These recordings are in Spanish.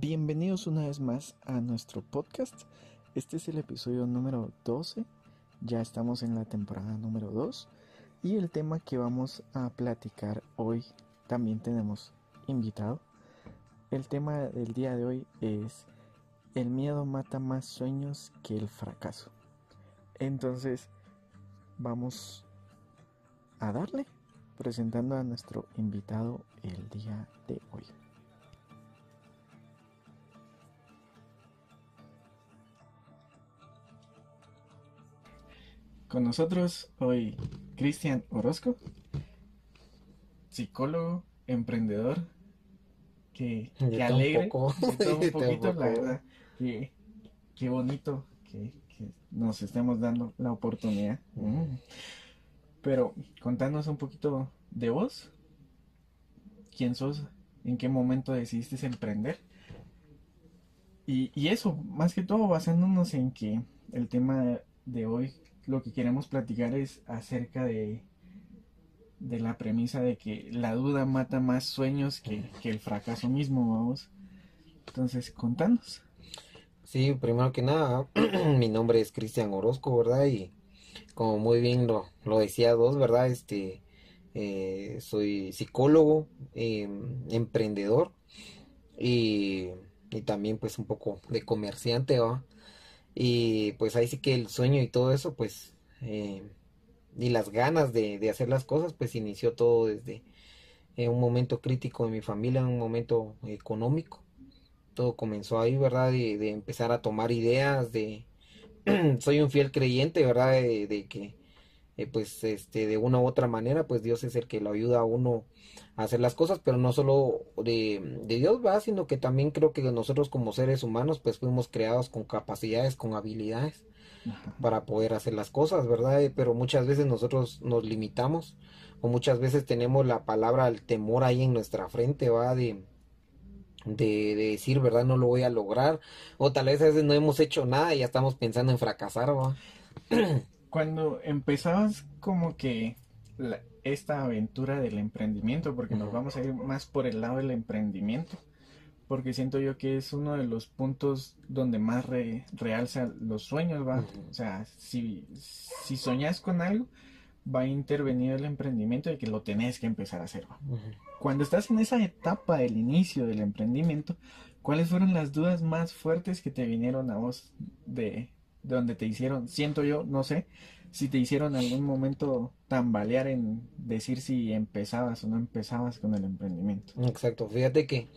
Bienvenidos una vez más a nuestro podcast. Este es el episodio número 12. Ya estamos en la temporada número 2. Y el tema que vamos a platicar hoy también tenemos invitado. El tema del día de hoy es El miedo mata más sueños que el fracaso. Entonces, vamos a darle presentando a nuestro invitado el día de hoy. Con nosotros hoy Cristian Orozco, psicólogo, emprendedor, que, que alegre, un poquito, la verdad, que, qué bonito que, nos estemos dando la oportunidad. Mm. Pero contanos un poquito de vos, quién sos, en qué momento decidiste emprender. Y, y eso, más que todo basándonos en que el tema de hoy lo que queremos platicar es acerca de, de la premisa de que la duda mata más sueños que, el fracaso mismo, vamos. Entonces, contanos. Sí, primero que nada, mi nombre es Cristian Orozco, ¿verdad? Y como muy bien lo, lo decía dos, ¿verdad? Este, eh, soy psicólogo, em, emprendedor y, y, también pues un poco de comerciante, ¿va? Y pues ahí sí que el sueño y todo eso, pues, eh, y las ganas de, de, hacer las cosas, pues inició todo desde eh, un momento crítico de mi familia, un momento económico. Todo comenzó ahí, ¿verdad? De, de empezar a tomar ideas, de... soy un fiel creyente, ¿verdad? de que eh, pues este de una u otra manera pues Dios es el que lo ayuda a uno a hacer las cosas pero no solo de, Dios va sino que también creo que nosotros como seres humanos pues fuimos creados con capacidades con habilidades para poder hacer las cosas verdad eh, pero muchas veces nosotros nos limitamos o muchas veces tenemos la palabra el temor ahí en nuestra frente va de de, decir, ¿verdad? No lo voy a lograr. O tal vez a veces no hemos hecho nada y ya estamos pensando en fracasar, ¿va? cuando empezabas como que esta aventura del emprendimiento, porque nos vamos a ir más por el lado del emprendimiento, porque siento yo que es uno de los puntos donde más realza los sueños, va. O sea, si, si soñas con algo, va a intervenir el emprendimiento y que lo tenés que empezar a hacer. ¿va? Cuando estás en esa etapa del inicio del emprendimiento, ¿cuáles fueron las dudas más fuertes que te vinieron a vos de donde te hicieron, siento yo, no sé, si te hicieron en algún momento tambalear en decir si empezabas o no empezabas con el emprendimiento. Exacto, fíjate que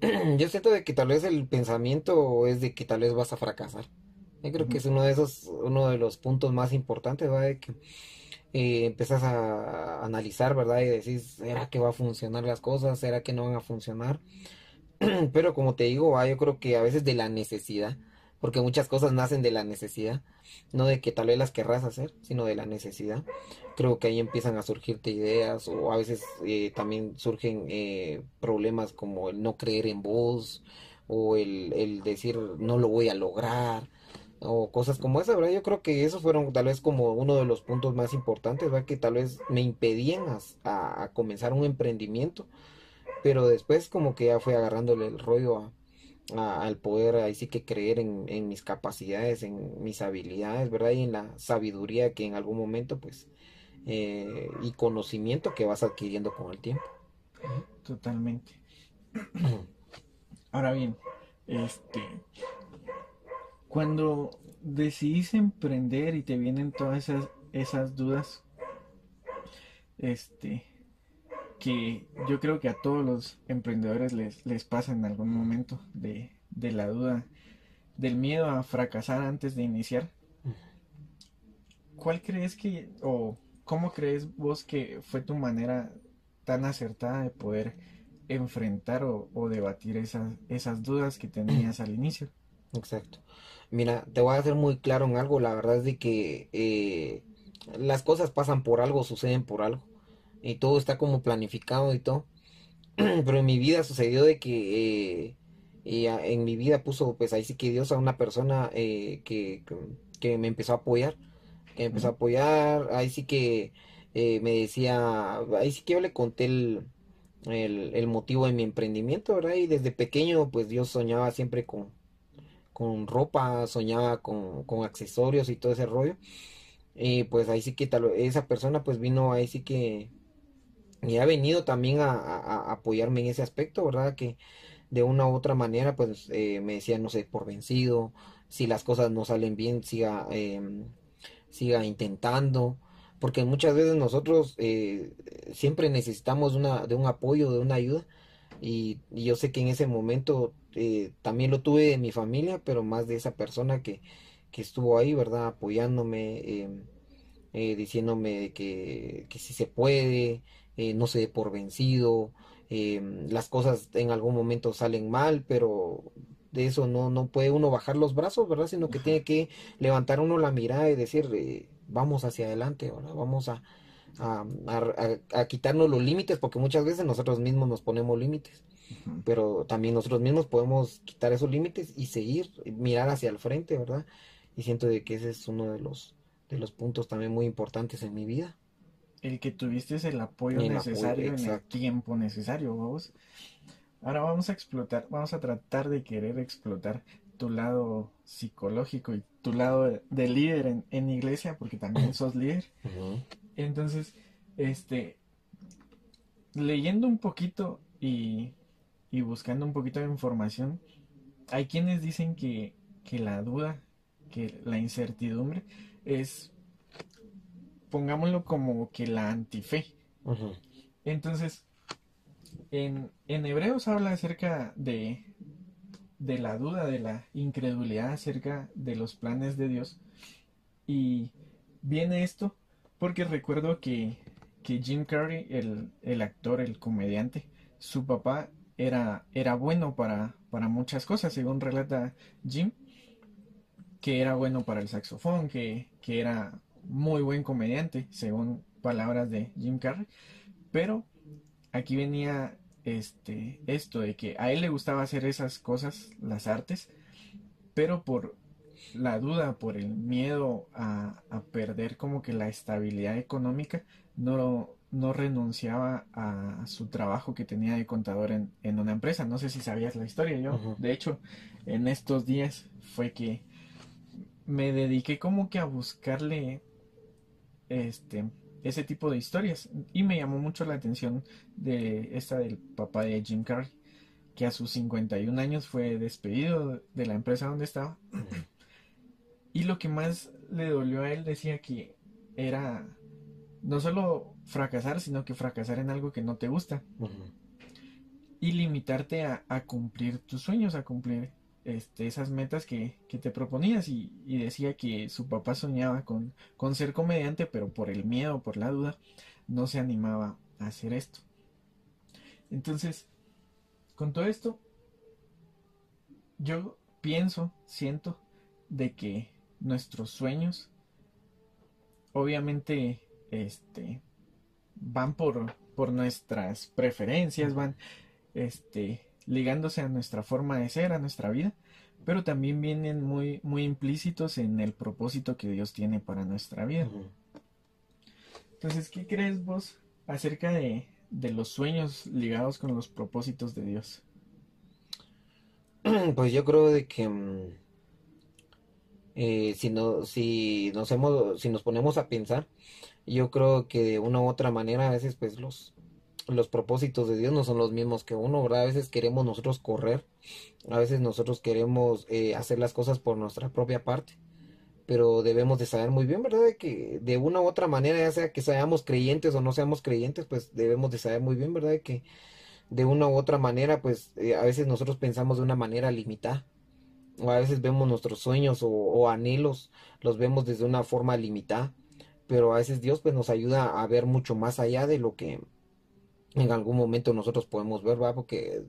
yo siento de que tal vez el pensamiento es de que tal vez vas a fracasar. Yo creo que es uno de esos, uno de los puntos más importantes, ¿verdad? De que eh, a, analizar, ¿verdad? Y decís, ¿será que va a funcionar las cosas? ¿Será que no van a funcionar? Pero como te digo, yo creo que a veces de la necesidad porque muchas cosas nacen de la necesidad, no de que tal vez las querrás hacer, sino de la necesidad. Creo que ahí empiezan a surgirte ideas o a veces eh, también surgen eh, problemas como el no creer en vos o el, decir no lo voy a lograr o cosas como esa, ¿verdad? Yo creo que esos fueron tal vez como uno de los puntos más importantes, ¿verdad? Que tal vez me impedían a, a comenzar un emprendimiento, pero después como que ya fue agarrándole el rollo a al poder ahí sí que creer en, mis capacidades, en mis habilidades, ¿verdad? Y en la sabiduría que en algún momento, pues, eh, y conocimiento que vas adquiriendo con el tiempo. Totalmente. Ahora bien, este, cuando decidís emprender y te vienen todas esas, esas dudas, este, que yo creo que a todos los emprendedores les, les pasa en algún momento de, la duda, del miedo a fracasar antes de iniciar. ¿Cuál crees que, o cómo crees vos que fue tu manera tan acertada de poder enfrentar o, debatir esas, esas dudas que tenías al inicio? Exacto. Mira, te voy a hacer muy claro en algo. La verdad es de que eh, las cosas pasan por algo, suceden por algo y todo está como planificado y todo. Pero en mi vida sucedió de que eh, y en mi vida puso, pues ahí sí que Dios a una persona eh, que, que, me empezó a apoyar, que me empezó a apoyar, ahí sí que eh, me decía, ahí sí que yo le conté el, el, el, motivo de mi emprendimiento, ¿verdad? Y desde pequeño, pues yo soñaba siempre con, con ropa, soñaba con, con accesorios y todo ese rollo. Y pues ahí sí que tal, esa persona pues vino ahí sí que y ha venido también a, apoyarme en ese aspecto, ¿verdad? Que de una u otra manera pues eh, me decía, no sé, por vencido, si las cosas no salen bien, siga, em, siga intentando, porque muchas veces nosotros eh, siempre necesitamos una, de un apoyo, de una ayuda, y, yo sé que en ese momento eh, también lo tuve de mi familia, pero más de esa persona que, que estuvo ahí, ¿verdad? Apoyándome, em, eh, diciéndome que, que si se puede, no se dé por vencido, em, las cosas en algún momento salen mal, pero de eso no, no puede uno bajar los brazos, ¿verdad? Sino que tiene que levantar uno la mirada y decir, eh, vamos hacia adelante, ¿verdad? Vamos a, a, a, quitarnos los límites, porque muchas veces nosotros mismos nos ponemos límites, pero también nosotros mismos podemos quitar esos límites y seguir, mirar hacia el frente, ¿verdad? Y siento de que ese es uno de los, de los puntos también muy importantes en mi vida. El que tuviste el apoyo necesario en el tiempo necesario, vos. Ahora vamos a explotar, vamos a tratar de querer explotar tu lado psicológico y tu lado de, líder en, iglesia, porque también sos líder. Entonces, este, leyendo un poquito y, y, buscando un poquito de información, hay quienes dicen que, que la duda, que la incertidumbre es, pongámoslo como que la antife. Entonces, en, en Hebreos habla acerca de, de la duda, de la incredulidad acerca de los planes de Dios. Y viene esto porque recuerdo que, que Jim Carrey, el, el, actor, el comediante, su papá era, era bueno para, para muchas cosas, según relata Jim, que era bueno para el saxofón, que, que era muy buen comediante, según palabras de Jim Carrey, pero aquí venía este esto de que a él le gustaba hacer esas cosas, las artes, pero por la duda, por el miedo a, perder como que la estabilidad económica, no, no renunciaba a su trabajo que tenía de contador en, en una empresa. No sé si sabías la historia, yo, de hecho, en estos días fue que me dediqué como que a buscarle este ese tipo de historias. Y me llamó mucho la atención de esta del papá de Jim Carrey, que a sus 51 años fue despedido de la empresa donde estaba. y lo que más le dolió a él decía que era no solo fracasar, sino que fracasar en algo que no te gusta. Y limitarte a, a, cumplir tus sueños, a cumplir este, esas metas que, te proponías y, decía que su papá soñaba con, con ser comediante, pero por el miedo, por la duda, no se animaba a hacer esto. Entonces, con todo esto, yo pienso, siento, de que nuestros sueños, obviamente, este, van por, por nuestras preferencias, van, este, ligándose a nuestra forma de ser, a nuestra vida, pero también vienen muy, muy implícitos en el propósito que Dios tiene para nuestra vida. Entonces, ¿qué crees vos acerca de, los sueños ligados con los propósitos de Dios? Pues yo creo de que mm, eh, si, no, si, nos hemos, si nos ponemos a pensar, yo creo que de una u otra manera a veces pues los, los propósitos de Dios no son los mismos que uno, ¿verdad? A veces queremos nosotros correr, a veces nosotros queremos eh, hacer las cosas por nuestra propia parte, pero debemos de saber muy bien, ¿verdad? De que de una u otra manera, ya sea que seamos creyentes o no seamos creyentes, pues debemos de saber muy bien, ¿verdad? De que de una u otra manera, pues eh, a veces nosotros pensamos de una manera limitada. O a veces vemos nuestros sueños o, o anhelos, los vemos desde una forma limitada. Pero a veces Dios pues nos ayuda a ver mucho más allá de lo que, en algún momento nosotros podemos ver, ¿va? Porque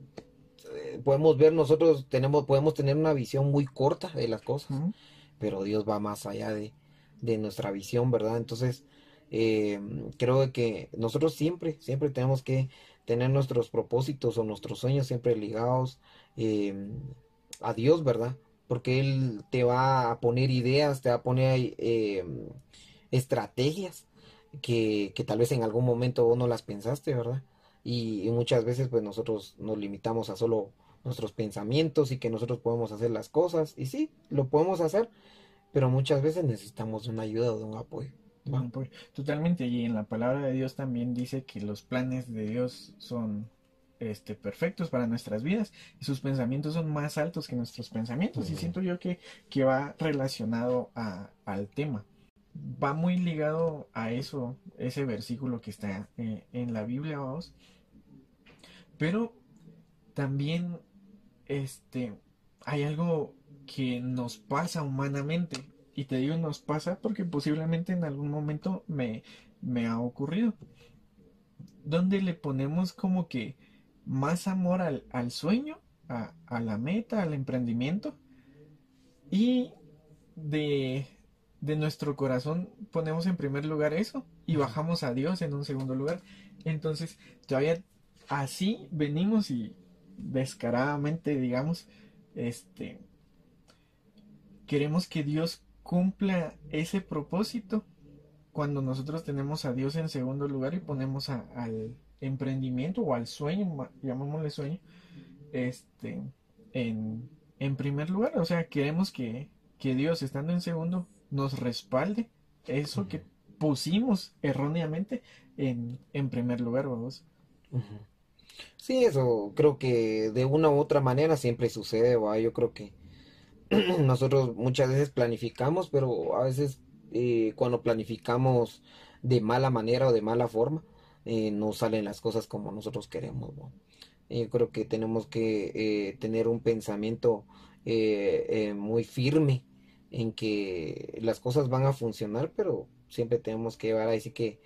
eh, podemos ver, nosotros tenemos, podemos tener una visión muy corta de las cosas, pero Dios va más allá de, de nuestra visión, ¿verdad? Entonces, eh, creo que nosotros siempre, siempre tenemos que tener nuestros propósitos o nuestros sueños siempre ligados eh, a Dios, ¿verdad? Porque Él te va a poner ideas, te va a poner estrategias que, que tal vez en algún momento vos no las pensaste, ¿verdad? Y, muchas veces pues nosotros nos limitamos a solo nuestros pensamientos y que nosotros podemos hacer las cosas y sí, lo podemos hacer, pero muchas veces necesitamos una ayuda o de un apoyo. Totalmente, y en la palabra de Dios también dice que los planes de Dios son este, perfectos para nuestras vidas y sus pensamientos son más altos que nuestros pensamientos y siento yo que, que va relacionado a, al tema. Va muy ligado a eso, ese versículo que está eh, en la Biblia, vamos. Pero también este, hay algo que nos pasa humanamente. Y te digo nos pasa porque posiblemente en algún momento me, me ha ocurrido. Donde le ponemos como que más amor al, sueño, a, la meta, al emprendimiento. Y de, de nuestro corazón ponemos en primer lugar eso y bajamos a Dios en un segundo lugar. Entonces, todavía así venimos y descaradamente, digamos, este, queremos que Dios cumpla ese propósito cuando nosotros tenemos a Dios en segundo lugar y ponemos al emprendimiento o al sueño, llamémosle sueño, este, en, en primer lugar. O sea, queremos que, que, Dios, estando en segundo, nos respalde eso que pusimos erróneamente en, en primer lugar, vamos. Sí, eso creo que de una u otra manera siempre sucede, yo creo que nosotros muchas veces planificamos, pero a veces eh, cuando planificamos de mala manera o de mala forma, eh, no salen las cosas como nosotros queremos. Yo creo que tenemos que eh, tener un pensamiento muy firme en que las cosas van a funcionar, pero siempre tenemos que llevar ahí sí que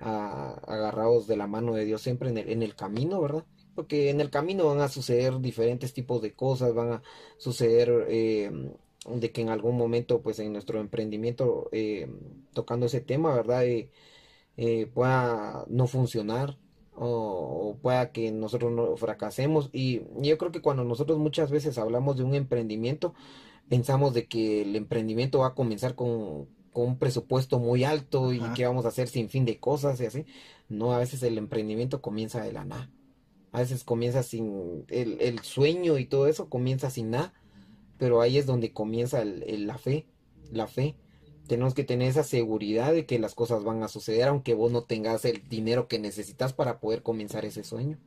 agarrados de la mano de Dios siempre en el, en el camino, ¿verdad? Porque en el camino van a suceder diferentes tipos de cosas, van a suceder eh, de que en algún momento, pues en nuestro emprendimiento, eh, tocando ese tema, ¿verdad? Eh, pueda no funcionar o, pueda que nosotros no fracasemos. Y yo creo que cuando nosotros muchas veces hablamos de un emprendimiento, pensamos de que el emprendimiento va a comenzar con, un presupuesto muy alto y que vamos a hacer sin fin de cosas y así. No, a veces el emprendimiento comienza de la nada. A veces comienza sin el, el sueño y todo eso comienza sin nada, pero ahí es donde comienza el, la fe, la fe. Tenemos que tener esa seguridad de que las cosas van a suceder aunque vos no tengas el dinero que necesitas para poder comenzar ese sueño.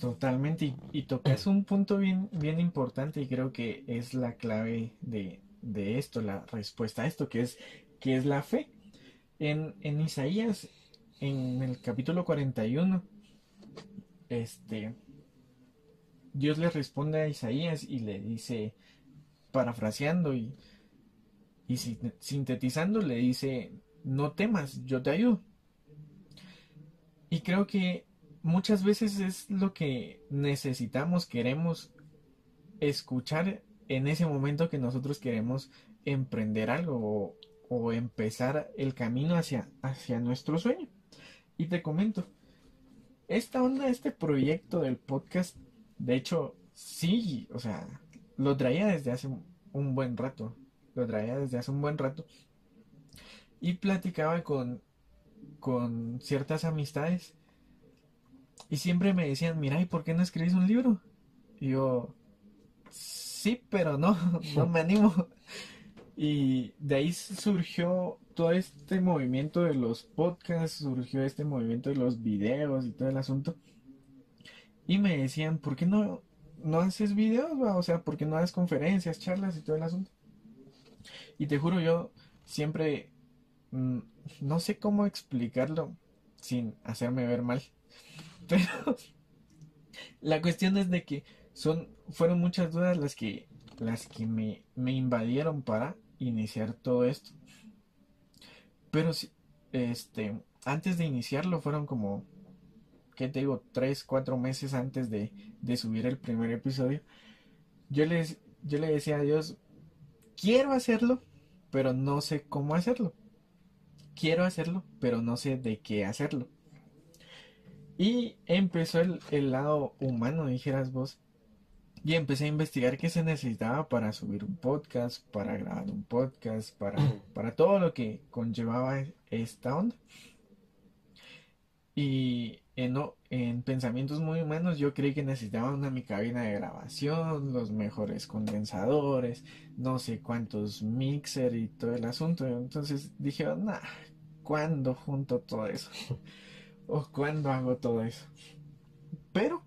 Totalmente, y, tocas un punto bien, bien importante y creo que es la clave de, de esto, la respuesta a esto, que es, que es la fe. En, en Isaías, en el capítulo 41, este, Dios le responde a Isaías y le dice, parafraseando y, y sintetizando, le dice, no temas, yo te ayudo. Y creo que muchas veces es lo que necesitamos, queremos escuchar en ese momento que nosotros queremos emprender algo o, empezar el camino hacia, hacia nuestro sueño. Y te comento, esta onda, este proyecto del podcast, de hecho, sí, o sea, lo traía desde hace un buen rato, lo traía desde hace un buen rato. Y platicaba con, con ciertas amistades y siempre me decían, mira, ¿y por qué no escribes un libro? Y yo, sí, pero no, no me animo. Y de ahí surgió todo este movimiento de los podcasts, surgió este movimiento de los videos y todo el asunto. Y me decían, ¿por qué no, no haces videos? O sea, ¿por qué no haces conferencias, charlas y todo el asunto? Y te juro, yo siempre mm, no sé cómo explicarlo sin hacerme ver mal. Pero la cuestión es de que son, fueron muchas dudas las que, las que me, me invadieron para iniciar todo esto. Pero este, antes de iniciarlo fueron como, ¿qué te digo? Tres, cuatro meses antes de, de subir el primer episodio. Yo, les, yo le decía a Dios, quiero hacerlo, pero no sé cómo hacerlo. Quiero hacerlo, pero no sé de qué hacerlo. Y empezó el, el lado humano, dijeras vos, y empecé a investigar qué se necesitaba para subir un podcast, para grabar un podcast, para, para todo lo que conllevaba esta onda. Y en, en pensamientos muy humanos yo creí que necesitaba una mi cabina de grabación, los mejores condensadores, no sé cuántos mixer y todo el asunto. Entonces dije, nah, ¿cuándo junto todo eso? ¿O cuándo hago todo eso? Pero,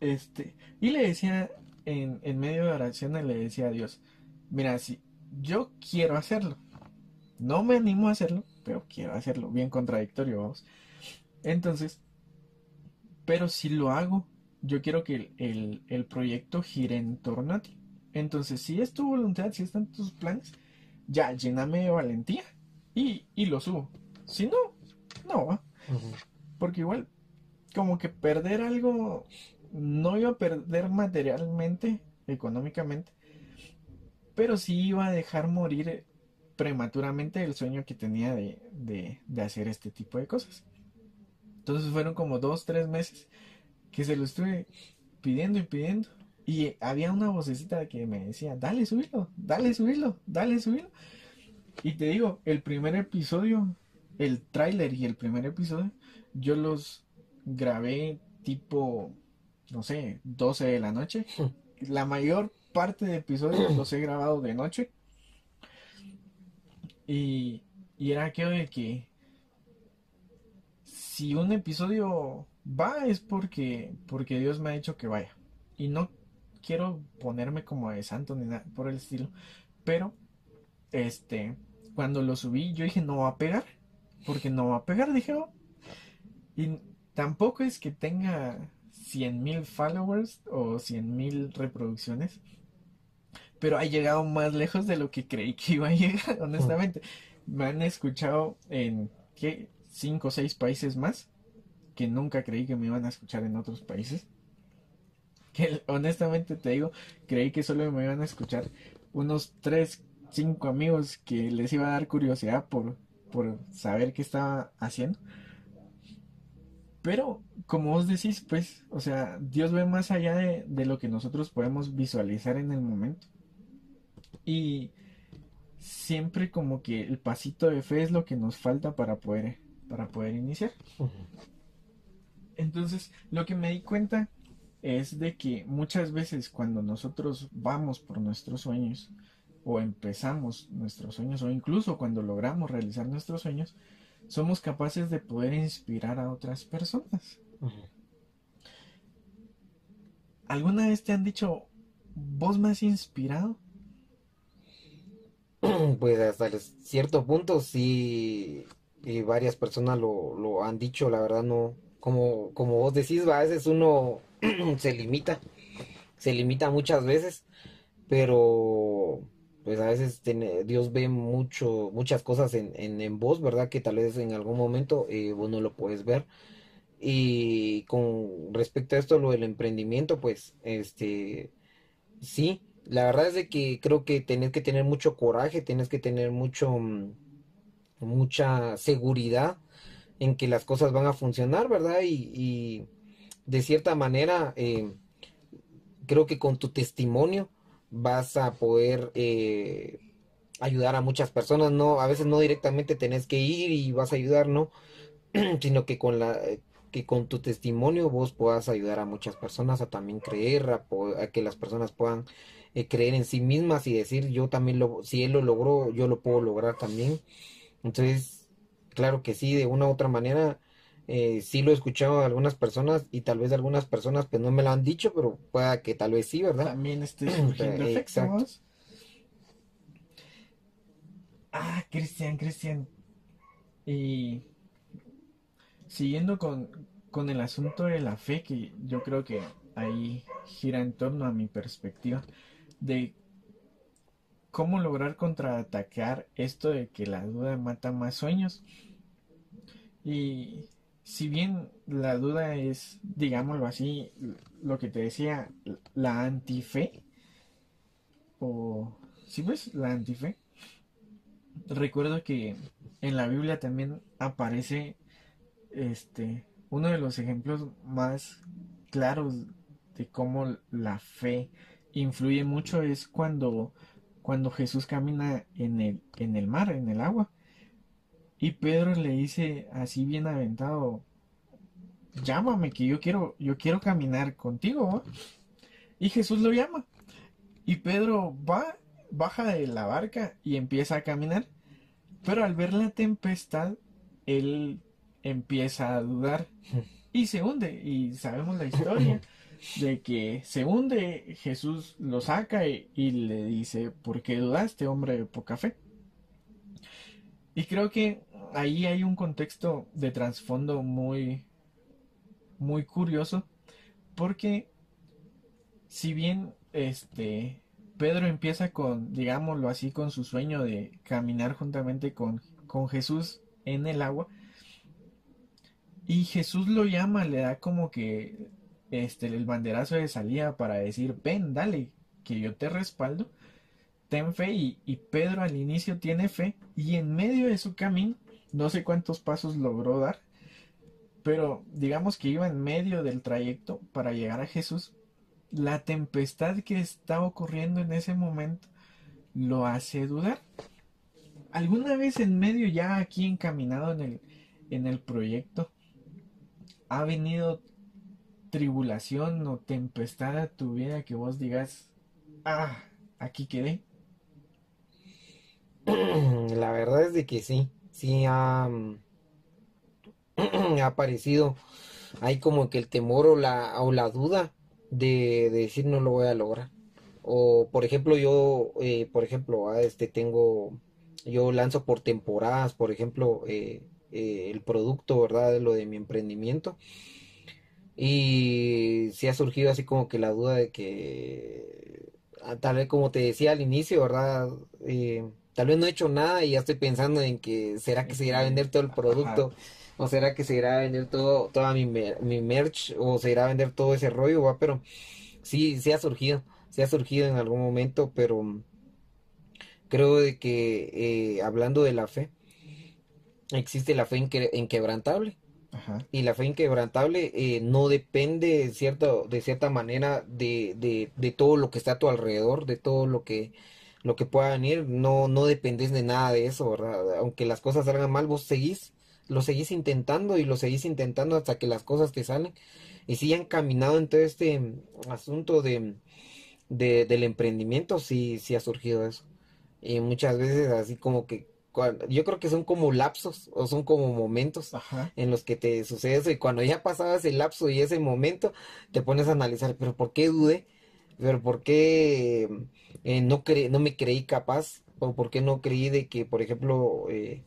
este, y le decía, en, en medio de oración, le decía a Dios, mira, si yo quiero hacerlo, no me animo a hacerlo, pero quiero hacerlo, bien contradictorio, vamos. Entonces, pero si lo hago, yo quiero que el, proyecto gire en torno a ti. Entonces, si es tu voluntad, si están tus planes, ya, lléname de valentía y, lo subo. Si no, no. Porque igual, como que perder algo, no iba a perder materialmente, económicamente, pero sí iba a dejar morir prematuramente el sueño que tenía de, hacer este tipo de cosas. Entonces fueron como dos, tres meses que se lo estuve pidiendo y pidiendo. Y había una vocecita que me decía, dale, subilo, dale, subilo, dale, subilo. Y te digo, el primer episodio, el tráiler y el primer episodio, yo los grabé tipo, no sé, 12 de la noche. La mayor parte de episodios los he grabado de noche. Y, era aquello de que si un episodio va es porque, porque Dios me ha dicho que vaya. Y no quiero ponerme como de santo ni nada por el estilo. Pero, este, cuando lo subí, yo dije, no va a pegar. Porque no va a pegar, dije, oh". Y tampoco es que tenga 100 mil followers o 100 mil reproducciones pero ha llegado más lejos de lo que creí que iba a llegar, honestamente. Me han escuchado en, ¿qué? Cinco o seis países más, que nunca creí que me iban a escuchar en otros países. Que honestamente te digo, creí que solo me iban a escuchar unos tres, cinco amigos que les iba a dar curiosidad por, por saber qué estaba haciendo. Pero, como vos decís, pues, o sea, Dios ve más allá de, de, lo que nosotros podemos visualizar en el momento. Y siempre como que el pasito de fe es lo que nos falta para poder, para poder iniciar. Entonces, lo que me di cuenta es de que muchas veces cuando nosotros vamos por nuestros sueños o empezamos nuestros sueños o incluso cuando logramos realizar nuestros sueños, somos capaces de poder inspirar a otras personas. ¿Alguna vez te han dicho, vos me has inspirado? pues hasta cierto punto sí y varias personas lo, han dicho, la verdad no, como, como vos decís, a veces uno se limita, se limita muchas veces, pero pues a veces Dios ve mucho, muchas cosas en, en, vos, ¿verdad? Que tal vez en algún momento eh, vos no lo puedes ver. Y con respecto a esto, lo del emprendimiento, pues, este, sí, la verdad es de que creo que tenés que tener mucho coraje, tienes que tener mucho, mm, mucha seguridad en que las cosas van a funcionar, ¿verdad? Y, de cierta manera, eh, creo que con tu testimonio vas a poder eh, ayudar a muchas personas, ¿no? A veces no directamente tenés que ir y vas a ayudar, ¿no? Sino que con la que con tu testimonio vos puedas ayudar a muchas personas a también creer, a que las personas puedan eh, creer en sí mismas y decir yo también lo, si él lo logró, yo lo puedo lograr también. Entonces, claro que sí, de una u otra manera, eh, sí lo he escuchado a algunas personas y tal vez algunas personas pues no me lo han dicho, pero pueda que tal vez sí, ¿verdad? También estoy surgiendo efectos. Ah, Cristian, Cristian. Y siguiendo con, con el asunto de la fe, que yo creo que ahí gira en torno a mi perspectiva de cómo lograr contraatacar esto de que la duda mata más sueños. Y si bien la duda es, digámoslo así, lo que te decía, la antife, o si ves la antife, recuerdo que en la Biblia también aparece este uno de los ejemplos más claros de cómo la fe influye mucho es cuando, cuando Jesús camina en el, en el mar, en el agua. Y Pedro le dice así bien aventado, llámame que yo quiero, yo quiero caminar contigo. Y Jesús lo llama. Y Pedro va, baja de la barca y empieza a caminar. Pero al ver la tempestad, él empieza a dudar y se hunde. Y sabemos la historia de que se hunde, Jesús lo saca y, le dice, ¿por qué dudaste, hombre de poca fe? Y creo que ahí hay un contexto de trasfondo muy, muy curioso, porque si bien este Pedro empieza con, digámoslo así, con su sueño de caminar juntamente con, con Jesús en el agua, y Jesús lo llama, le da como que este, el banderazo de salida para decir, ven, dale, que yo te respaldo, ten fe y, y Pedro al inicio tiene fe y en medio de su camino, no sé cuántos pasos logró dar, pero digamos que iba en medio del trayecto para llegar a Jesús, la tempestad que está ocurriendo en ese momento lo hace dudar. ¿Alguna vez en medio ya aquí encaminado en el, en el proyecto ha venido tribulación o tempestad a tu vida que vos digas, ah, aquí quedé? La verdad es de que sí, sí ha, ha aparecido. Hay como que el temor o la, o la duda de, decir no lo voy a lograr. O por ejemplo, yo, eh, por ejemplo, ah, este tengo, yo lanzo por temporadas, por ejemplo, eh, eh, el producto, ¿verdad? Lo de mi emprendimiento. Y sí ha surgido así como que la duda de que, ah, tal vez como te decía al inicio, ¿verdad? Tal vez no he hecho nada y ya estoy pensando en que será que se irá a vender todo el producto o será que se irá a vender todo toda mi, mi merch o se irá a vender todo ese rollo, ¿va? Pero sí, sí ha surgido, sí ha surgido en algún momento, pero creo de que eh, hablando de la fe, existe la fe inquebrantable. Y la fe inquebrantable eh, no depende cierto, de cierta manera de, de, de, todo lo que está a tu alrededor, de todo lo que, lo que pueda venir, no, no dependes de nada de eso, ¿verdad? Aunque las cosas salgan mal, vos seguís, lo seguís intentando y lo seguís intentando hasta que las cosas te salen. Y si han caminado en todo este asunto de, de, del emprendimiento, sí, sí ha surgido eso. Y muchas veces así como que yo creo que son como lapsos o son como momentos en los que te sucede eso y cuando ya pasaba ese lapso y ese momento te pones a analizar, pero ¿por qué dudé? ¿Pero por qué eh, no, cre no me creí capaz? ¿O por qué no creí de que, por ejemplo, eh,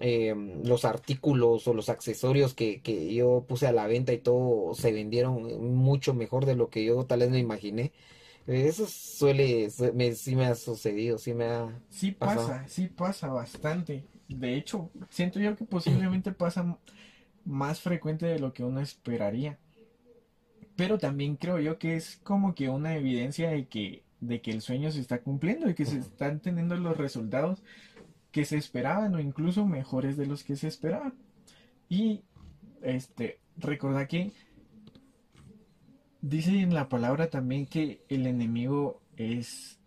eh, los artículos o los accesorios que, que yo puse a la venta y todo se vendieron mucho mejor de lo que yo tal vez me imaginé? Eso suele, me, sí me ha sucedido, sí me ha... Sí pasa, sí pasa bastante. De hecho, siento yo que posiblemente pasa más frecuente de lo que uno esperaría. Pero también creo yo que es como que una evidencia de que, de que el sueño se está cumpliendo y que se están teniendo los resultados que se esperaban o incluso mejores de los que se esperaban. Y este, recordad que Dice en la palabra también que el enemigo es,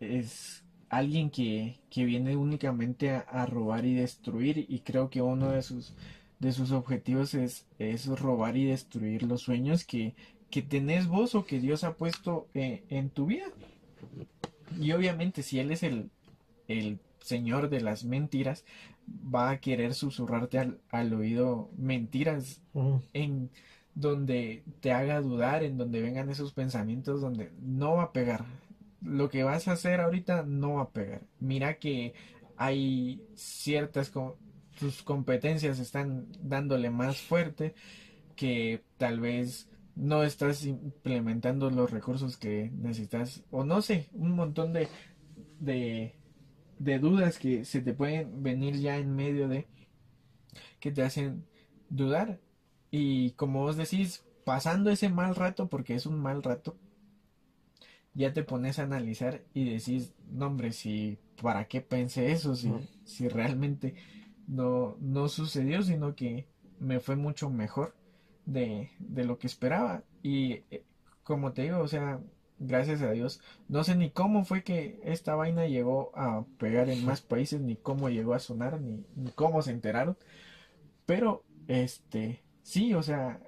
es alguien que, viene únicamente a, robar y destruir y creo que uno de sus, de sus objetivos es, es robar y destruir los sueños que, que tenés vos o que Dios ha puesto eh, en tu vida. Y obviamente si Él es el, el Señor de las mentiras, va a querer susurrarte al, al oído mentiras en donde te haga dudar, en donde vengan esos pensamientos donde no va a pegar. Lo que vas a hacer ahorita no va a pegar. Mira que hay ciertas tus competencias están dándole más fuerte que tal vez no estás implementando los recursos que necesitas o no sé, un montón de, de, de dudas que se te pueden venir ya en medio de que te hacen dudar y como vos decís, pasando ese mal rato, porque es un mal rato, ya te pones a analizar y decís, no hombre, si, ¿para qué pensé eso? Si, si realmente no, no sucedió, sino que me fue mucho mejor de, de lo que esperaba. Y eh, como te digo, o sea, gracias a Dios, no sé ni cómo fue que esta vaina llegó a pegar en más países, ni cómo llegó a sonar, ni, ni cómo se enteraron, pero este sí, o sea,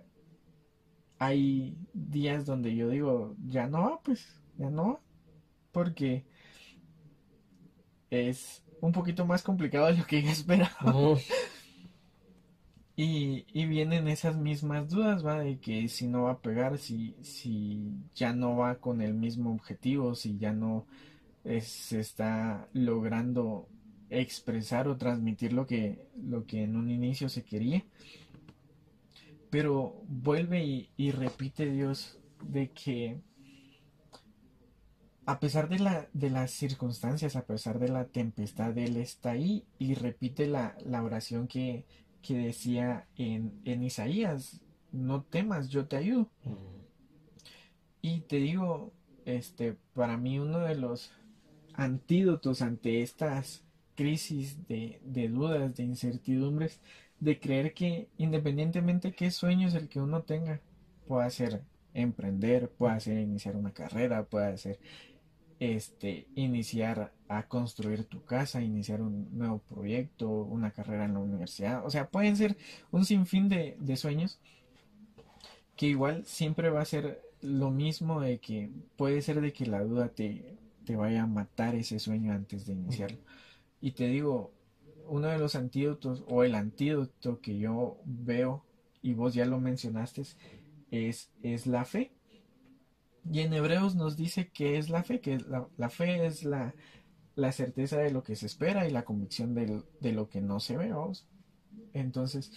hay días donde yo digo, ya no va, pues, ya no porque es un poquito más complicado de lo que yo esperaba. Y, y, vienen esas mismas dudas, ¿va? De que si no va a pegar, si, si ya no va con el mismo objetivo, si ya no se está logrando expresar o transmitir lo que, lo que en un inicio se quería. Pero vuelve y, y repite Dios de que a pesar de, la, de las circunstancias, a pesar de la tempestad, Él está ahí y repite la, la oración que, que decía en, en, Isaías, no temas, yo te ayudo. Y te digo, este, para mí uno de los antídotos ante estas crisis de, de dudas, de incertidumbres, de creer que independientemente qué sueño es el que uno tenga, pueda ser emprender, pueda ser iniciar una carrera, pueda ser este, iniciar a construir tu casa, iniciar un nuevo proyecto, una carrera en la universidad. O sea, pueden ser un sinfín de, de sueños que igual siempre va a ser lo mismo de que puede ser de que la duda te, te vaya a matar ese sueño antes de iniciarlo. Y te digo, uno de los antídotos o el antídoto que yo veo, y vos ya lo mencionaste, es, es la fe. Y en Hebreos nos dice que es la fe, que la, fe es la, la, certeza de lo que se espera y la convicción de, de lo que no se ve. Entonces,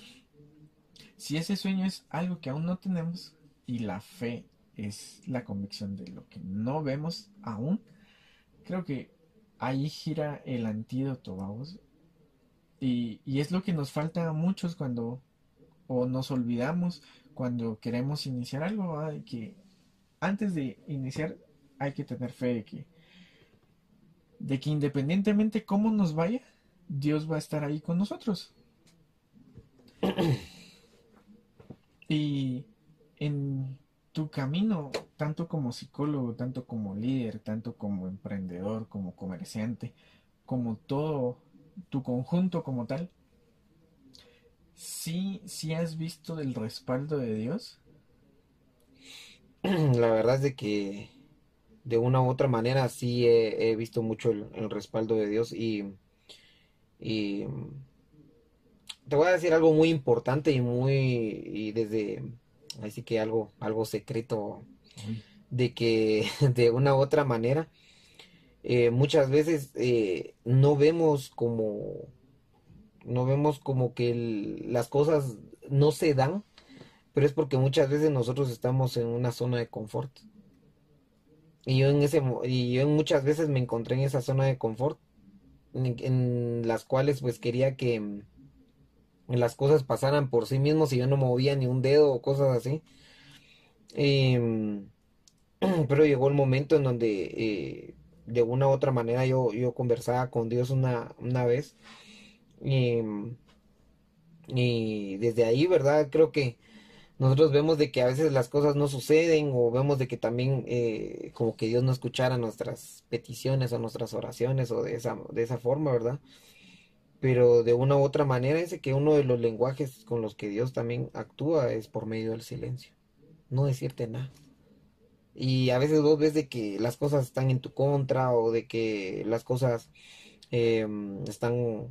si ese sueño es algo que aún no tenemos y la fe es la convicción de lo que no vemos aún, creo que ahí gira el antídoto, vamos. Y, y es lo que nos falta a muchos cuando o nos olvidamos cuando queremos iniciar algo, que antes de iniciar hay que tener fe de que, de que independientemente cómo nos vaya, Dios va a estar ahí con nosotros. y en tu camino, tanto como psicólogo, tanto como líder, tanto como emprendedor, como comerciante, como todo tu conjunto como tal, sí, sí has visto el respaldo de Dios la verdad es de que de una u otra manera sí he, visto mucho el, respaldo de Dios y, y, te voy a decir algo muy importante y muy y desde así que algo algo secreto de que de una u otra manera eh, muchas veces eh, no vemos como no vemos como que las cosas no se dan pero es porque muchas veces nosotros estamos en una zona de confort. Y yo en ese y yo muchas veces me encontré en esa zona de confort en, las cuales pues quería que mm, las cosas pasaran por sí mismos y yo no movía ni un dedo o cosas así. Em, pero llegó el momento en donde eh, de una u otra manera yo, yo conversaba con Dios una, una vez y, y desde ahí, ¿verdad? Creo que nosotros vemos de que a veces las cosas no suceden o vemos de que también eh, como que Dios no escuchara nuestras peticiones o nuestras oraciones o de esa, de esa forma, ¿verdad? Pero de una u otra manera es que uno de los lenguajes con los que Dios también actúa es por medio del silencio, no decirte nada. Y a veces vos ves de que las cosas están en tu contra o de que las cosas em, están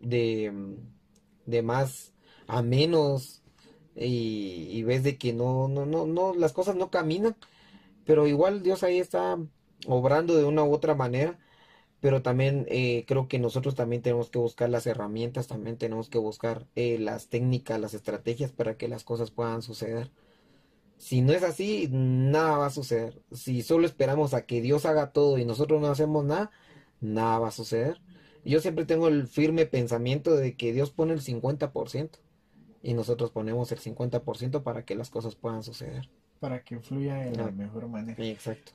de, de más a menos y, ves de que no, no, no, no, las cosas no caminan, pero igual Dios ahí está obrando de una u otra manera, pero también eh, creo que nosotros también tenemos que buscar las herramientas, también tenemos que buscar eh, las técnicas, las estrategias para que las cosas puedan suceder. Si no es así, nada va a suceder. Si solo esperamos a que Dios haga todo y nosotros no hacemos nada, nada va a suceder. Yo siempre tengo el firme pensamiento de que Dios pone el 50% y nosotros ponemos el 50% para que las cosas puedan suceder. Para que fluya de la mejor manera. Exacto.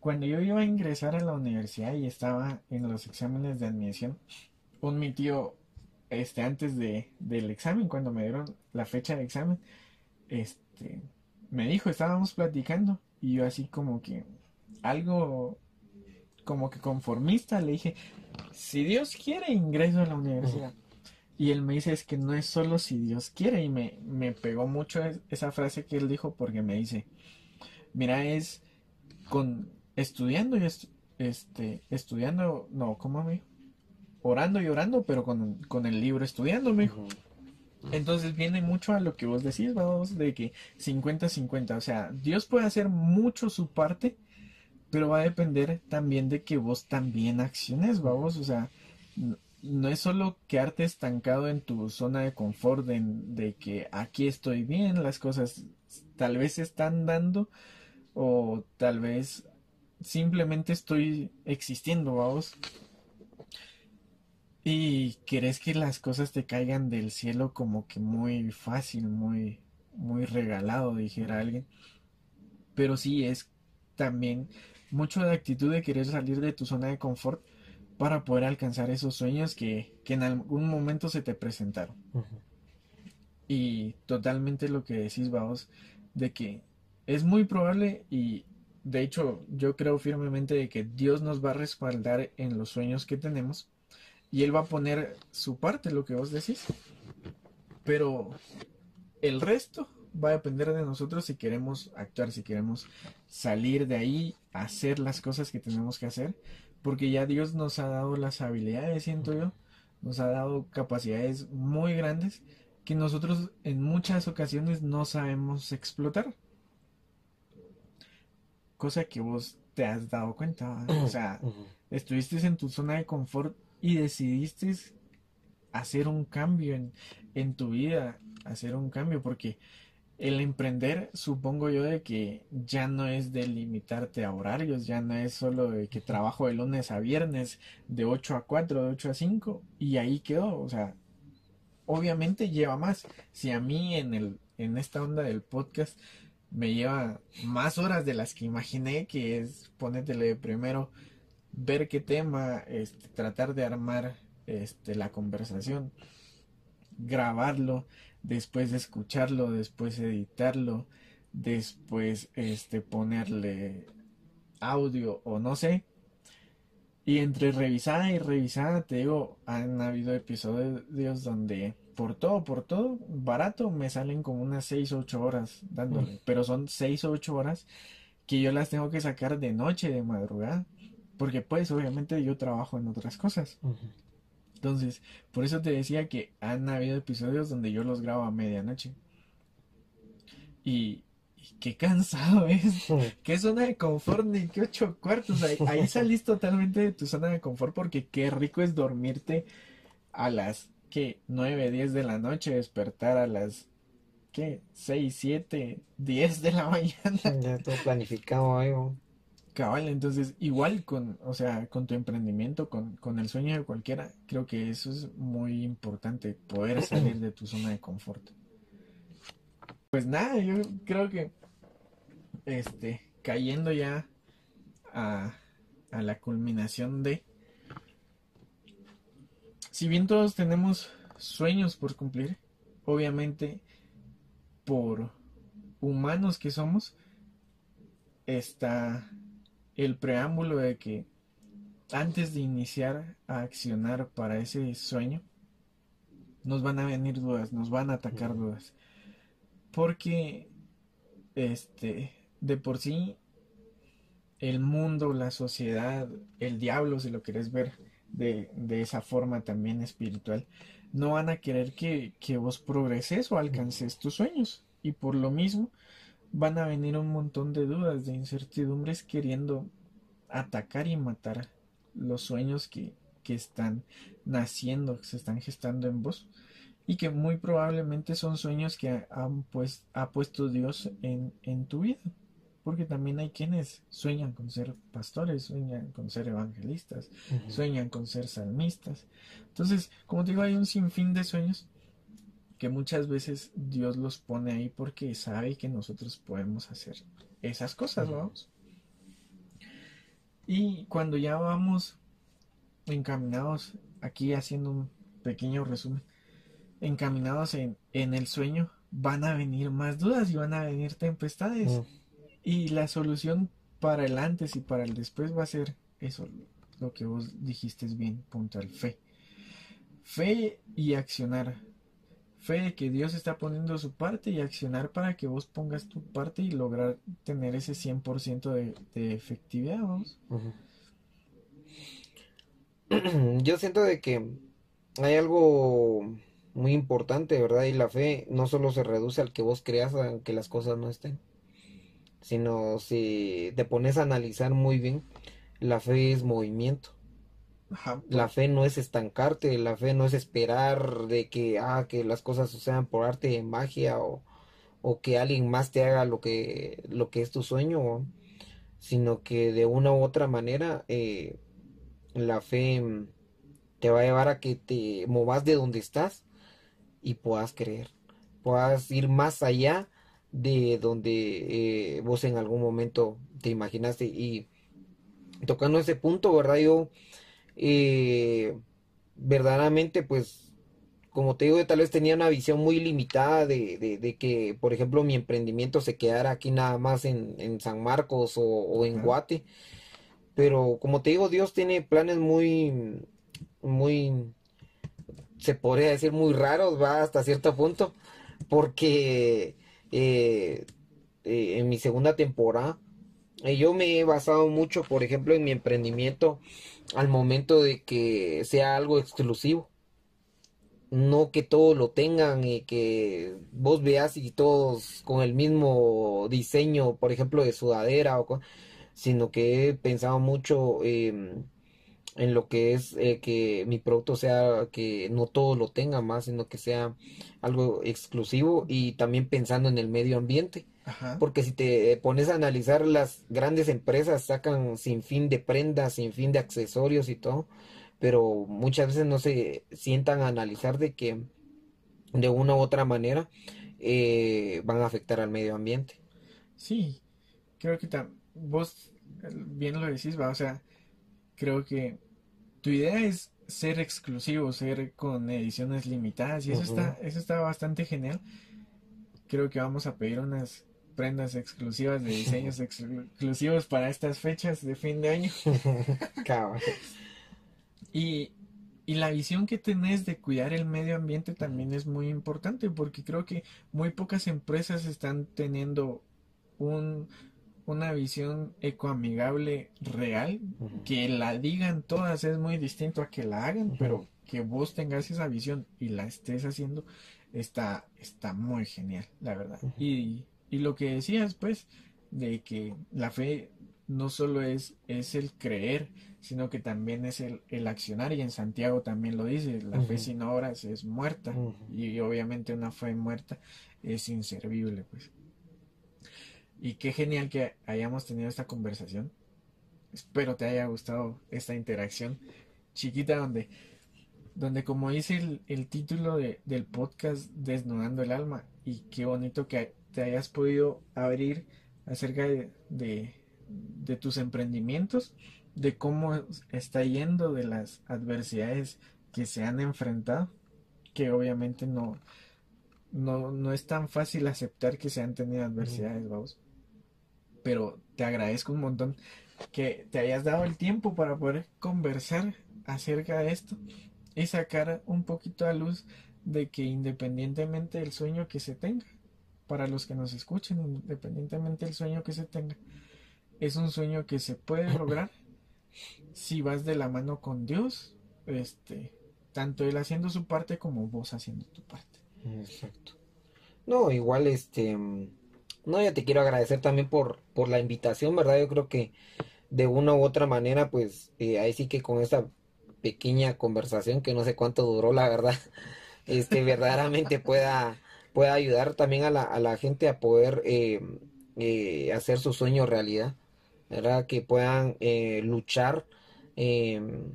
Cuando yo iba a ingresar a la universidad y estaba en los exámenes de admisión, un mi tío, este, antes de, del examen, cuando me dieron la fecha de examen, este, me dijo, estábamos platicando, y yo así como que, algo, como que conformista, le dije, si Dios quiere, ingreso a la universidad. Y él me dice, es que no es solo si Dios quiere. Y me, me pegó mucho esa frase que él dijo porque me dice, mira, es con estudiando y este, estudiando, no, ¿cómo me Orando y orando, pero con, con el libro estudiando, me dijo. Entonces viene mucho a lo que vos decís, vamos, de que 50-50, o sea, Dios puede hacer mucho su parte, pero va a depender también de que vos también acciones, vamos, o sea, no es solo quedarte estancado en tu zona de confort, de, que aquí estoy bien, las cosas tal vez están dando, o tal vez simplemente estoy existiendo, vamos. Y querés que las cosas te caigan del cielo como que muy fácil, muy, muy regalado, dijera alguien. Pero sí es también mucho de actitud de querer salir de tu zona de confort para poder alcanzar esos sueños que, en algún momento se te presentaron. Y totalmente lo que decís, vamos, de que es muy probable y de hecho yo creo firmemente de que Dios nos va a respaldar en los sueños que tenemos y Él va a poner su parte, lo que vos decís. Pero el resto va a depender de nosotros si queremos actuar, si queremos salir de ahí, hacer las cosas que tenemos que hacer, porque ya Dios nos ha dado las habilidades, siento yo, nos ha dado capacidades muy grandes que nosotros en muchas ocasiones no sabemos explotar. Cosa que vos te has dado cuenta, o sea, estuviste en tu zona de confort y decidiste hacer un cambio en, en tu vida, hacer un cambio, porque el emprender, supongo yo, de que ya no es de limitarte a horarios, ya no es solo de que trabajo de lunes a viernes, de 8 a 4, de 8 a 5, y ahí quedó. O sea, obviamente lleva más. Si a mí en, el, en esta onda del podcast me lleva más horas de las que imaginé, que es ponétele primero, ver qué tema, este, tratar de armar este, la conversación, grabarlo después de escucharlo, después editarlo, después este ponerle audio o no sé. Y entre revisada y revisada, te digo, han habido episodios donde por todo, por todo, barato, me salen como unas 6 o 8 horas dándole. Pero son 6 o 8 horas que yo las tengo que sacar de noche, de madrugada. Porque pues obviamente yo trabajo en otras cosas. Entonces, por eso te decía que han habido episodios donde yo los grabo a medianoche. Y, qué cansado es. Qué zona de confort ni qué ocho cuartos. Ahí, ahí salís totalmente de tu zona de confort porque qué rico es dormirte a las que 9, 10 de la noche, despertar a las ¿qué? 6, 7, 10 de la mañana. Ya todo planificado ahí. Cabal, entonces igual con, o sea, con tu emprendimiento, con, con el sueño de cualquiera, creo que eso es muy importante, poder salir de tu zona de confort. Pues nada, yo creo que, este, cayendo ya a, a la culminación de, si bien todos tenemos sueños por cumplir, obviamente por humanos que somos, está el preámbulo de que antes de iniciar a accionar para ese sueño, nos van a venir dudas, nos van a atacar dudas. Porque, este, de por sí, el mundo, la sociedad, el diablo, si lo querés ver de, de esa forma también espiritual, no van a querer que, que vos progreses o alcances tus sueños. Y por lo mismo, van a venir un montón de dudas, de incertidumbres queriendo atacar y matar los sueños que, que están naciendo, que se están gestando en vos y que muy probablemente son sueños que han pues, ha puesto Dios en, en tu vida. Porque también hay quienes sueñan con ser pastores, sueñan con ser evangelistas, sueñan con ser salmistas. Entonces, como te digo, hay un sinfín de sueños que muchas veces Dios los pone ahí porque sabe que nosotros podemos hacer esas cosas, vamos. Y cuando ya vamos encaminados, aquí haciendo un pequeño resumen, encaminados en, en el sueño, van a venir más dudas y van a venir tempestades. Y la solución para el antes y para el después va a ser eso, lo que vos dijiste es bien, puntual, fe fe y accionar. Fe que Dios está poniendo su parte y accionar para que vos pongas tu parte y lograr tener ese 100% de, de efectividad. Yo siento de que hay algo muy importante, ¿verdad? Y la fe no solo se reduce al que vos creas, aunque las cosas no estén, sino si te pones a analizar muy bien, la fe es movimiento. La fe no es estancarte, la fe no es esperar de que, ah, que las cosas sucedan por arte de magia o, o que alguien más te haga lo que, lo que es tu sueño, sino que de una u otra manera eh, la fe mm, te va a llevar a que te movas de donde estás y puedas creer, puedas ir más allá de donde eh, vos en algún momento te imaginaste. Y tocando ese punto, ¿verdad? Yo eh, verdaderamente, pues, como te digo, tal vez tenía una visión muy limitada de, que, por ejemplo, mi emprendimiento se quedara aquí nada más en, San Marcos o, en Guate. Pero como te digo, Dios tiene planes muy, muy, se podría decir muy raros, va hasta cierto punto, porque eh, eh, en mi segunda temporada yo me he basado mucho, por ejemplo, en mi emprendimiento al momento de que sea algo exclusivo. No que todos lo tengan y que vos veas y todos con el mismo diseño, por ejemplo, de sudadera, o sino que he pensado mucho em, en lo que es eh, que mi producto sea que no todos lo tengan más, sino que sea algo exclusivo y también pensando en el medio ambiente porque si te pones a analizar, las grandes empresas sacan sin fin de prendas, sin fin de accesorios y todo, pero muchas veces no se sientan a analizar de que de una u otra manera eh, van a afectar al medio ambiente. Sí, creo que vos bien lo decís, va, o sea, creo que tu idea es ser exclusivo, ser con ediciones limitadas y eso está, eso está bastante genial. Creo que vamos a pedir unas prendas exclusivas de diseños exclusivos para estas fechas de fin de año. y, y la visión que tenés de cuidar el medio ambiente también es muy importante porque creo que muy pocas empresas están teniendo un, una visión ecoamigable real. Que la digan todas es muy distinto a que la hagan, pero que vos tengas esa visión y la estés haciendo está, está muy genial, la verdad. Y y lo que decías, pues, de que la fe no solo es, es el creer, sino que también es el, el accionar, y en Santiago también lo dice, la fe sin obras es muerta, y obviamente una fe muerta es inservible, pues. Y qué genial que hayamos tenido esta conversación. Espero te haya gustado esta interacción chiquita donde, donde como dice el, el título de, del podcast, Desnudando el Alma, y qué bonito que te hayas podido abrir acerca de, tus emprendimientos, de cómo está yendo, de las adversidades que se han enfrentado, que obviamente no, no, es tan fácil aceptar que se han tenido adversidades, vamos. Pero te agradezco un montón que te hayas dado el tiempo para poder conversar acerca de esto y sacar un poquito a luz de que independientemente del sueño que se tenga, para los que nos escuchen, independientemente del sueño que se tenga. Es un sueño que se puede lograr si vas de la mano con Dios, este, tanto Él haciendo su parte como vos haciendo tu parte. Exacto. No, igual este, no, ya te quiero agradecer también por, por la invitación, ¿verdad? Yo creo que de una u otra manera, pues eh, ahí sí que con esta pequeña conversación, que no sé cuánto duró, la verdad, este, verdaderamente pueda pueda ayudar también a la, a la gente a poder eh, eh, hacer su sueño realidad, ¿verdad? Que puedan eh, luchar em,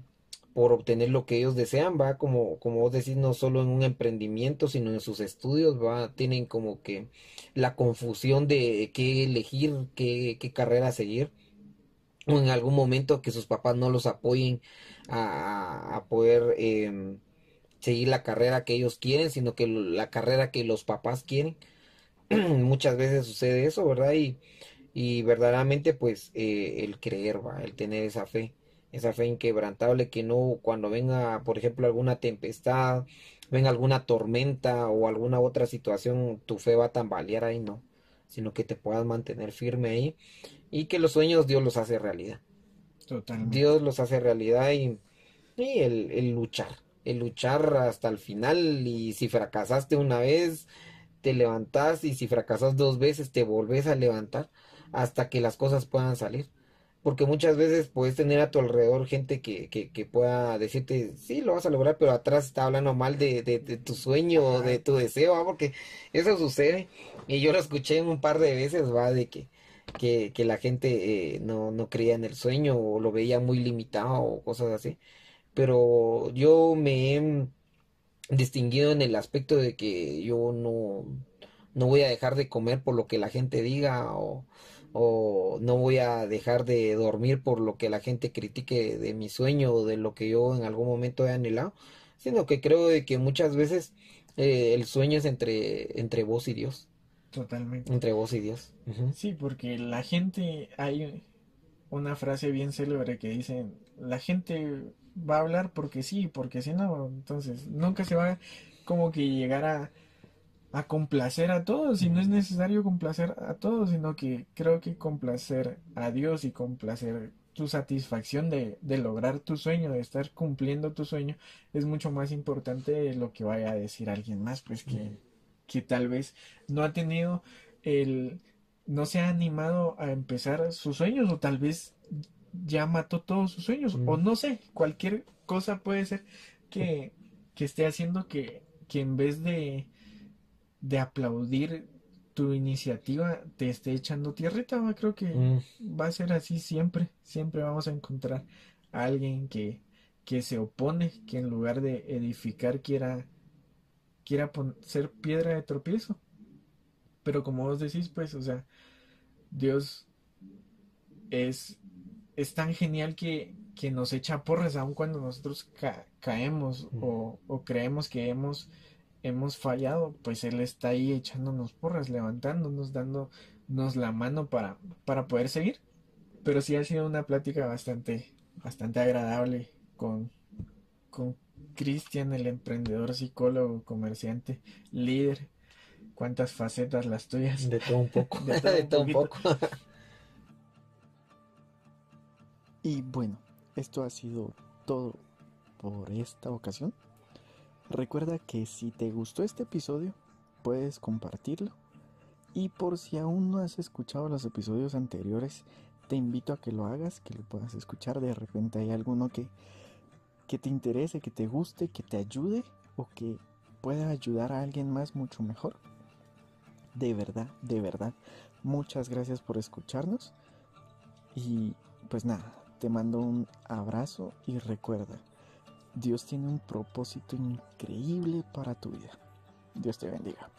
por obtener lo que ellos desean, va como, como vos decís, no solo en un emprendimiento, sino en sus estudios, va, tienen como que la confusión de qué elegir, qué, qué carrera seguir, o en algún momento que sus papás no los apoyen a, a poder em, seguir la carrera que ellos quieren, sino que la carrera que los papás quieren. Muchas veces sucede eso, ¿verdad? Y, y verdaderamente pues eh, el creer, ¿va? el tener esa fe esa fe inquebrantable que no cuando venga, por ejemplo, alguna tempestad, venga alguna tormenta o alguna otra situación, tu fe va a tambalear ahí, no, sino que te puedas mantener firme ahí y que los sueños Dios los hace realidad. Totalmente. Dios los hace realidad y, y el, el luchar, el luchar hasta el final y si fracasaste una vez, te levantas y si fracasas dos veces, te volvés a levantar hasta que las cosas puedan salir. Porque muchas veces puedes tener a tu alrededor gente que, que, que pueda decirte, sí, lo vas a lograr, pero atrás está hablando mal de, de, de tu sueño o de tu deseo, ¿va? porque eso sucede. Y yo lo escuché un par de veces, va, de que, que, que la gente eh, no, no creía en el sueño o lo veía muy limitado o cosas así. Pero yo me he distinguido en el aspecto de que yo no, no voy a dejar de comer por lo que la gente diga o, o no voy a dejar de dormir por lo que la gente critique de mi sueño o de lo que yo en algún momento he anhelado, sino que creo de que muchas veces eh, el sueño es entre, entre vos y Dios. Totalmente. Entre vos y Dios. Sí, porque la gente, hay una frase bien célebre que dice, la gente va a hablar porque sí, porque si no, entonces nunca se va como que llegar a, a complacer a todos y no es necesario complacer a todos, sino que creo que complacer a Dios y complacer tu satisfacción de, de lograr tu sueño, de estar cumpliendo tu sueño, es mucho más importante de lo que vaya a decir alguien más, pues que, que tal vez no ha tenido el, no se ha animado a empezar sus sueños o tal vez ya mató todos sus sueños o no sé, cualquier cosa puede ser que, que esté haciendo que, que en vez de, de aplaudir tu iniciativa te esté echando tierrita, va, creo que Mm, va a ser así siempre, siempre vamos a encontrar a alguien que, que se opone, que en lugar de edificar quiera, quiera ser piedra de tropiezo. Pero como vos decís, pues, o sea, Dios es, es tan genial que, que nos echa porras aun cuando nosotros ca- caemos mm, o, o creemos que hemos, hemos fallado, pues Él está ahí echándonos porras, levantándonos, dándonos la mano para, para poder seguir. Pero sí ha sido una plática bastante, bastante agradable con, con Cristian, el emprendedor, psicólogo, comerciante, líder. Cuántas facetas las tuyas. De todo un poco. De todo De un todo un poquito. poco. Y bueno, esto ha sido todo por esta ocasión. Recuerda que si te gustó este episodio, puedes compartirlo. Y por si aún no has escuchado los episodios anteriores, te invito a que lo hagas, que lo puedas escuchar. De repente hay alguno que, que te interese, que te guste, que te ayude o que pueda ayudar a alguien más mucho mejor. De verdad, de verdad, muchas gracias por escucharnos. Y pues nada, te mando un abrazo y recuerda, Dios tiene un propósito increíble para tu vida. Dios te bendiga.